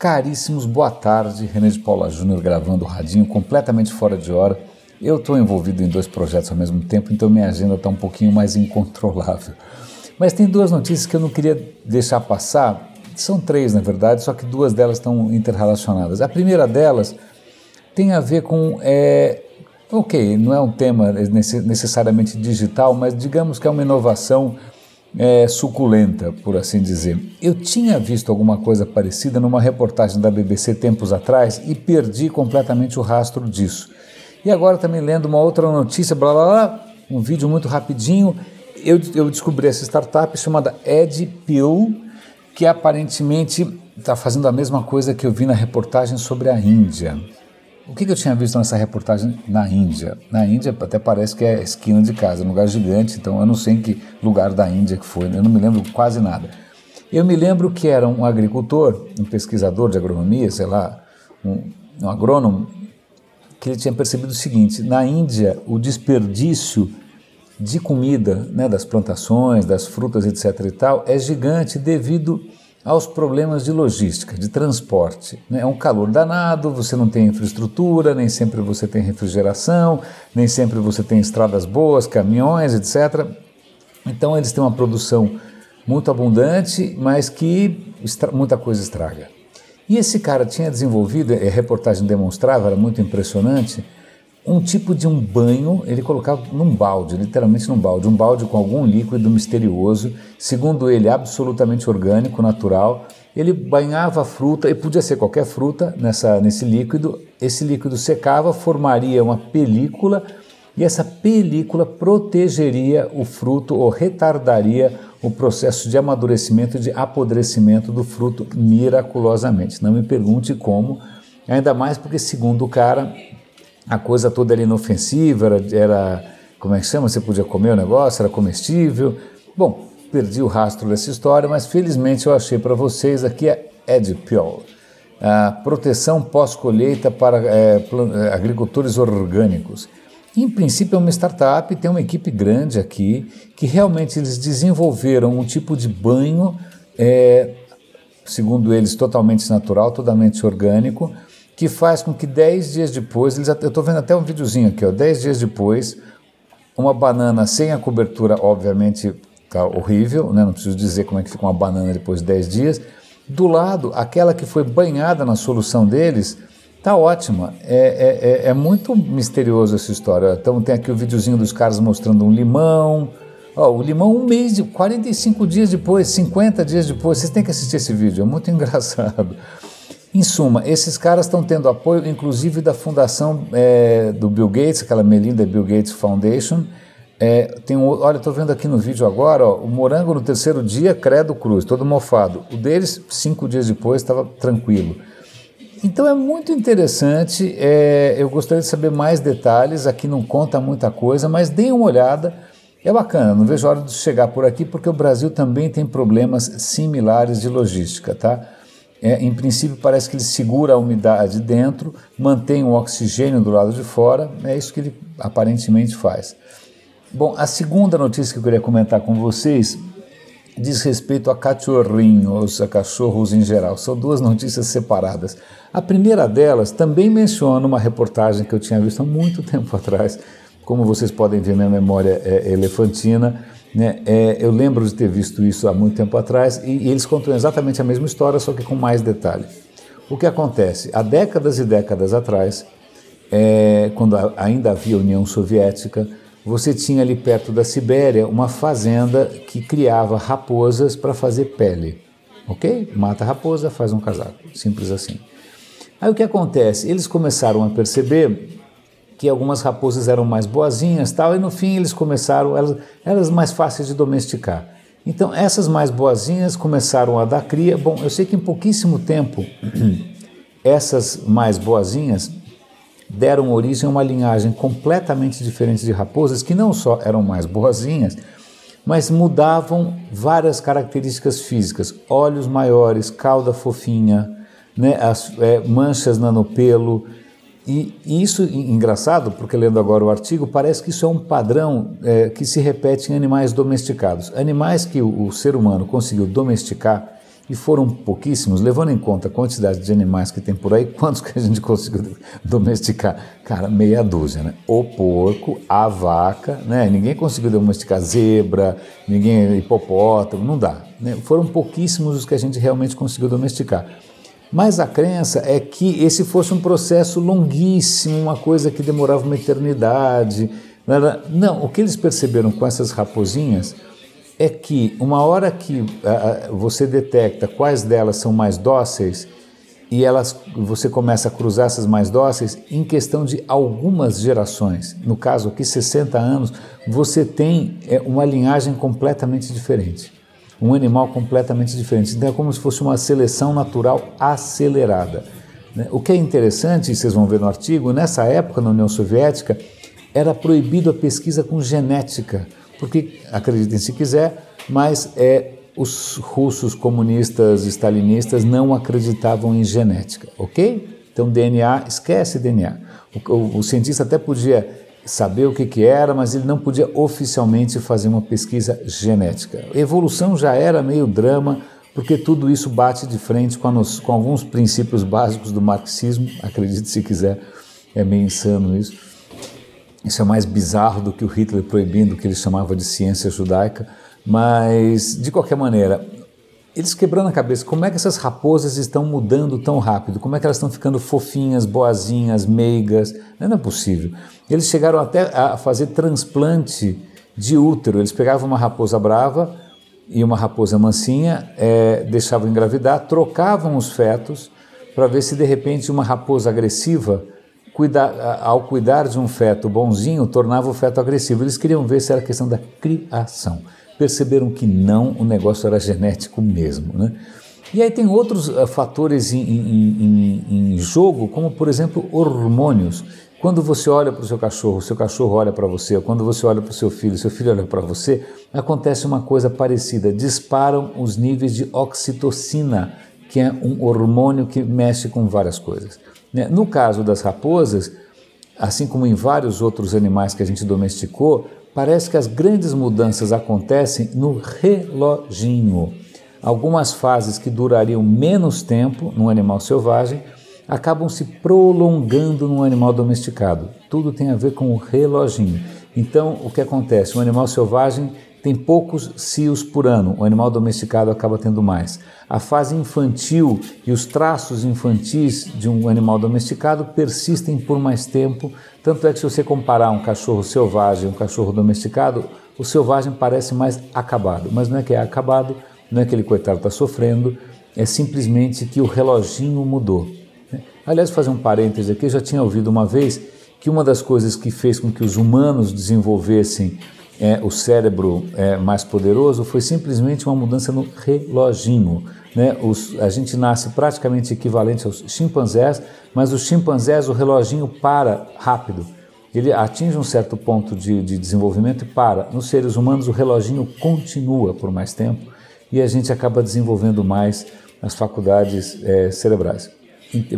Caríssimos, boa tarde. René de Paula Júnior gravando o radinho completamente fora de hora. Eu estou envolvido em dois projetos ao mesmo tempo, então minha agenda está um pouquinho mais incontrolável. Mas tem duas notícias que eu não queria deixar passar. São três, na verdade, só que duas delas estão interrelacionadas. A primeira delas tem a ver com. É, ok, não é um tema necessariamente digital, mas digamos que é uma inovação é, suculenta, por assim dizer. Eu tinha visto alguma coisa parecida numa reportagem da BBC tempos atrás e perdi completamente o rastro disso. E agora também lendo uma outra notícia, blá blá blá, um vídeo muito rapidinho, eu, eu descobri essa startup chamada EdPill, que aparentemente está fazendo a mesma coisa que eu vi na reportagem sobre a Índia. O que, que, eu tinha visto nessa reportagem na Índia? Na Índia até parece que é esquina de casa, um lugar gigante, então eu não sei em que lugar da Índia que foi, eu não me lembro quase nada. Eu me lembro que era um agricultor, um pesquisador de agronomia, sei lá, um, um agrônomo, que ele tinha percebido o seguinte: na Índia o desperdício de comida, né, das plantações, das frutas, etc. e tal, é gigante devido aos problemas de logística, de transporte. Né? É um calor danado, você não tem infraestrutura, nem sempre você tem refrigeração, nem sempre você tem estradas boas, caminhões, etc. Então eles têm uma produção muito abundante, mas que muita coisa estraga. E esse cara tinha desenvolvido, a reportagem demonstrava, era muito impressionante, um tipo de um banho, ele colocava num balde, literalmente num balde, um balde com algum líquido misterioso, segundo ele absolutamente orgânico, natural. Ele banhava a fruta, e podia ser qualquer fruta nessa, nesse líquido, esse líquido secava, formaria uma película, e essa película protegeria o fruto ou retardaria o processo de amadurecimento, de apodrecimento do fruto miraculosamente. Não me pergunte como, ainda mais porque, segundo o cara, a coisa toda era inofensiva, era, era, como é que chama? Você podia comer o negócio, era comestível. Bom, perdi o rastro dessa história, mas felizmente eu achei para vocês aqui a Edpiol, a proteção pós-colheita para é, é, agricultores orgânicos. Em princípio é uma startup, tem uma equipe grande aqui, que realmente eles desenvolveram um tipo de banho, é, segundo eles, totalmente natural, totalmente orgânico, que faz com que 10 dias depois, eles, eu estou vendo até um videozinho aqui, ó, 10 dias depois, uma banana sem a cobertura, obviamente, tá horrível, né? não preciso dizer como é que fica uma banana depois de 10 dias. Do lado, aquela que foi banhada na solução deles, tá ótima. É, é, é, é muito misterioso essa história. Então tem aqui o videozinho dos caras mostrando um limão. Ó, o limão um mês, de 45 dias depois, 50 dias depois. Vocês têm que assistir esse vídeo, é muito engraçado. Em suma, esses caras estão tendo apoio, inclusive, da fundação é, do Bill Gates, aquela Melinda Bill Gates Foundation. É, tem um, olha, estou vendo aqui no vídeo agora, ó, o morango no terceiro dia, credo cruz, todo mofado. O deles, cinco dias depois, estava tranquilo. Então é muito interessante, é, eu gostaria de saber mais detalhes, aqui não conta muita coisa, mas deem uma olhada, é bacana, não vejo a hora de chegar por aqui, porque o Brasil também tem problemas similares de logística, tá? É, em princípio, parece que ele segura a umidade dentro, mantém o oxigênio do lado de fora, é isso que ele aparentemente faz. Bom, a segunda notícia que eu queria comentar com vocês diz respeito a cachorrinhos, a cachorros em geral. São duas notícias separadas. A primeira delas também menciona uma reportagem que eu tinha visto há muito tempo atrás. Como vocês podem ver, minha memória é elefantina né? É, eu lembro de ter visto isso há muito tempo atrás e, e eles contam exatamente a mesma história, só que com mais detalhe. O que acontece? Há décadas e décadas atrás, é, quando ainda havia União Soviética, você tinha ali perto da Sibéria uma fazenda que criava raposas para fazer pele. Ok? Mata a raposa, faz um casaco. Simples assim. Aí o que acontece? Eles começaram a perceber que algumas raposas eram mais boazinhas tal, e no fim eles começaram, elas, elas mais fáceis de domesticar. Então essas mais boazinhas começaram a dar cria. Bom, eu sei que em pouquíssimo tempo essas mais boazinhas deram origem a uma linhagem completamente diferente de raposas que não só eram mais boazinhas, mas mudavam várias características físicas: olhos maiores, cauda fofinha, né, as, é, manchas no pelo, e, e, isso, engraçado, porque lendo agora o artigo, parece que isso é um padrão é, que se repete em animais domesticados. Animais que o, o, ser humano conseguiu domesticar e foram pouquíssimos, levando em conta a quantidade de animais que tem por aí, quantos que a gente conseguiu domesticar? Cara, meia dúzia, né? O porco, a vaca, né? Ninguém conseguiu domesticar zebra, ninguém hipopótamo, não dá. Né? Foram pouquíssimos os que a gente realmente conseguiu domesticar. Mas a crença é que esse fosse um processo longuíssimo, uma coisa que demorava uma eternidade. Não, o que eles perceberam com essas raposinhas é que uma hora que você detecta quais delas são mais dóceis e elas você começa a cruzar essas mais dóceis em questão de algumas gerações, no caso aqui 60 anos, você tem é, uma linhagem completamente diferente, um animal completamente diferente. Então é como se fosse uma seleção natural acelerada. Né? O que é interessante, vocês vão ver no artigo, nessa época na União Soviética era proibido a pesquisa com genética porque acreditem se quiser, mas é os russos comunistas stalinistas não acreditavam em genética, ok? Então DNA, esquece DNA. O, o, o cientista até podia saber o que, que era, mas ele não podia oficialmente fazer uma pesquisa genética. Evolução já era meio drama, porque tudo isso bate de frente com, a, com alguns princípios básicos do marxismo, acredite se quiser, é meio insano isso. Isso é mais bizarro do que o Hitler proibindo o que ele chamava de ciência judaica, mas de qualquer maneira, eles quebrando a cabeça, como é que essas raposas estão mudando tão rápido? Como é que elas estão ficando fofinhas, boazinhas, meigas? Não é possível. Eles chegaram até a fazer transplante de útero. Eles pegavam uma raposa brava e uma raposa mansinha, é, deixavam engravidar, trocavam os fetos para ver se de repente uma raposa agressiva cuidar, ao cuidar de um feto bonzinho, tornava o feto agressivo. Eles queriam ver se era questão da criação. Perceberam que não, o negócio era genético mesmo. Né? E aí tem outros uh, fatores em, em, em, em, jogo, como por exemplo hormônios. Quando você olha para o seu cachorro, seu cachorro olha para você, quando você olha para o seu filho, seu filho olha para você, acontece uma coisa parecida. Disparam os níveis de oxitocina, que é um hormônio que mexe com várias coisas. Né? No caso das raposas, assim como em vários outros animais que a gente domesticou, parece que as grandes mudanças acontecem no reloginho. Algumas fases que durariam menos tempo num animal selvagem acabam se prolongando num animal domesticado. Tudo tem a ver com o reloginho. Então, o que acontece? Um animal selvagem tem poucos cios por ano, o animal domesticado acaba tendo mais. A fase infantil e os traços infantis de um animal domesticado persistem por mais tempo, tanto é que se você comparar um cachorro selvagem e um cachorro domesticado, o selvagem parece mais acabado, mas não é que é acabado, não é que ele coitado está sofrendo, é simplesmente que o reloginho mudou. Né? Aliás, fazer um parêntese aqui, eu já tinha ouvido uma vez que uma das coisas que fez com que os humanos desenvolvessem é, o cérebro é, mais poderoso foi simplesmente uma mudança no reloginho. Né? Os, a gente nasce praticamente equivalente aos chimpanzés, mas os chimpanzés o reloginho para rápido. Ele atinge um certo ponto de, de desenvolvimento e para. Nos seres humanos o reloginho continua por mais tempo e a gente acaba desenvolvendo mais as faculdades é, cerebrais.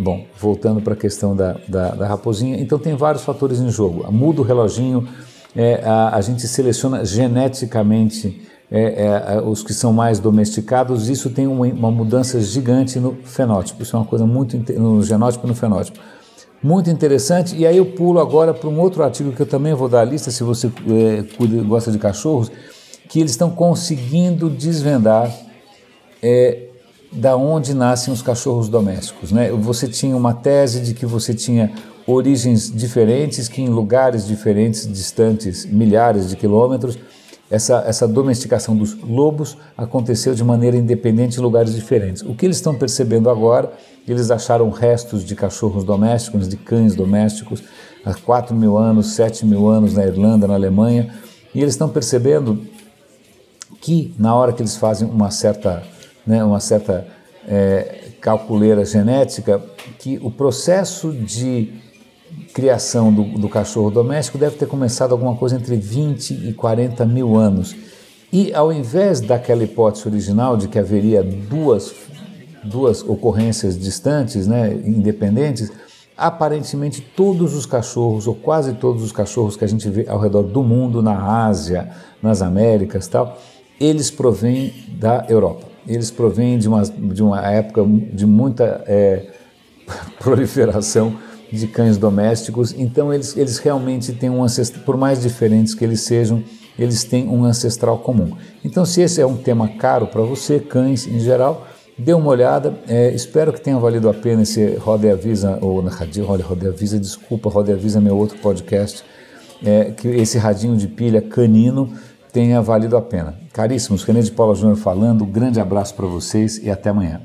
Bom, voltando para a questão da, da, da raposinha, então tem vários fatores em jogo. Muda o reloginho, é, a, a, gente seleciona geneticamente é, é, os que são mais domesticados, isso tem uma, uma, mudança gigante no fenótipo. Isso é uma coisa muito no genótipo e no fenótipo. Muito interessante. E aí eu pulo agora para um outro artigo que eu também vou dar a lista, se você é, gosta de cachorros, que eles estão conseguindo desvendar é, da onde nascem os cachorros domésticos. Né? Você tinha uma tese de que você tinha origens diferentes, que em lugares diferentes, distantes milhares de quilômetros, essa, essa domesticação dos lobos aconteceu de maneira independente em lugares diferentes. O que eles estão percebendo agora, eles acharam restos de cachorros domésticos, de cães domésticos, há 4 mil anos, 7 mil anos na Irlanda, na Alemanha, e eles estão percebendo que na hora que eles fazem uma certa, né, uma certa é, calculeira genética, que o processo de criação do, do, cachorro doméstico deve ter começado alguma coisa entre 20 e 40 mil anos. E ao invés daquela hipótese original de que haveria duas, duas ocorrências distantes, né, independentes, aparentemente todos os cachorros, ou quase todos os cachorros que a gente vê ao redor do mundo, na Ásia, nas Américas tal, eles provêm da Europa. eles provêm de uma, de uma época de muita é, proliferação de cães domésticos, então eles, eles realmente têm um ancestral, por mais diferentes que eles sejam, eles têm um ancestral comum. Então, se esse é um tema caro para você, cães em geral, dê uma olhada. É, espero que tenha valido a pena esse Roda e Avisa, ou na Radinho, Roda, Roda e Avisa, desculpa, Roda e Avisa é meu outro podcast, é, que esse radinho de pilha canino tenha valido a pena. Caríssimos, René de Paula Júnior falando, um grande abraço para vocês e até amanhã.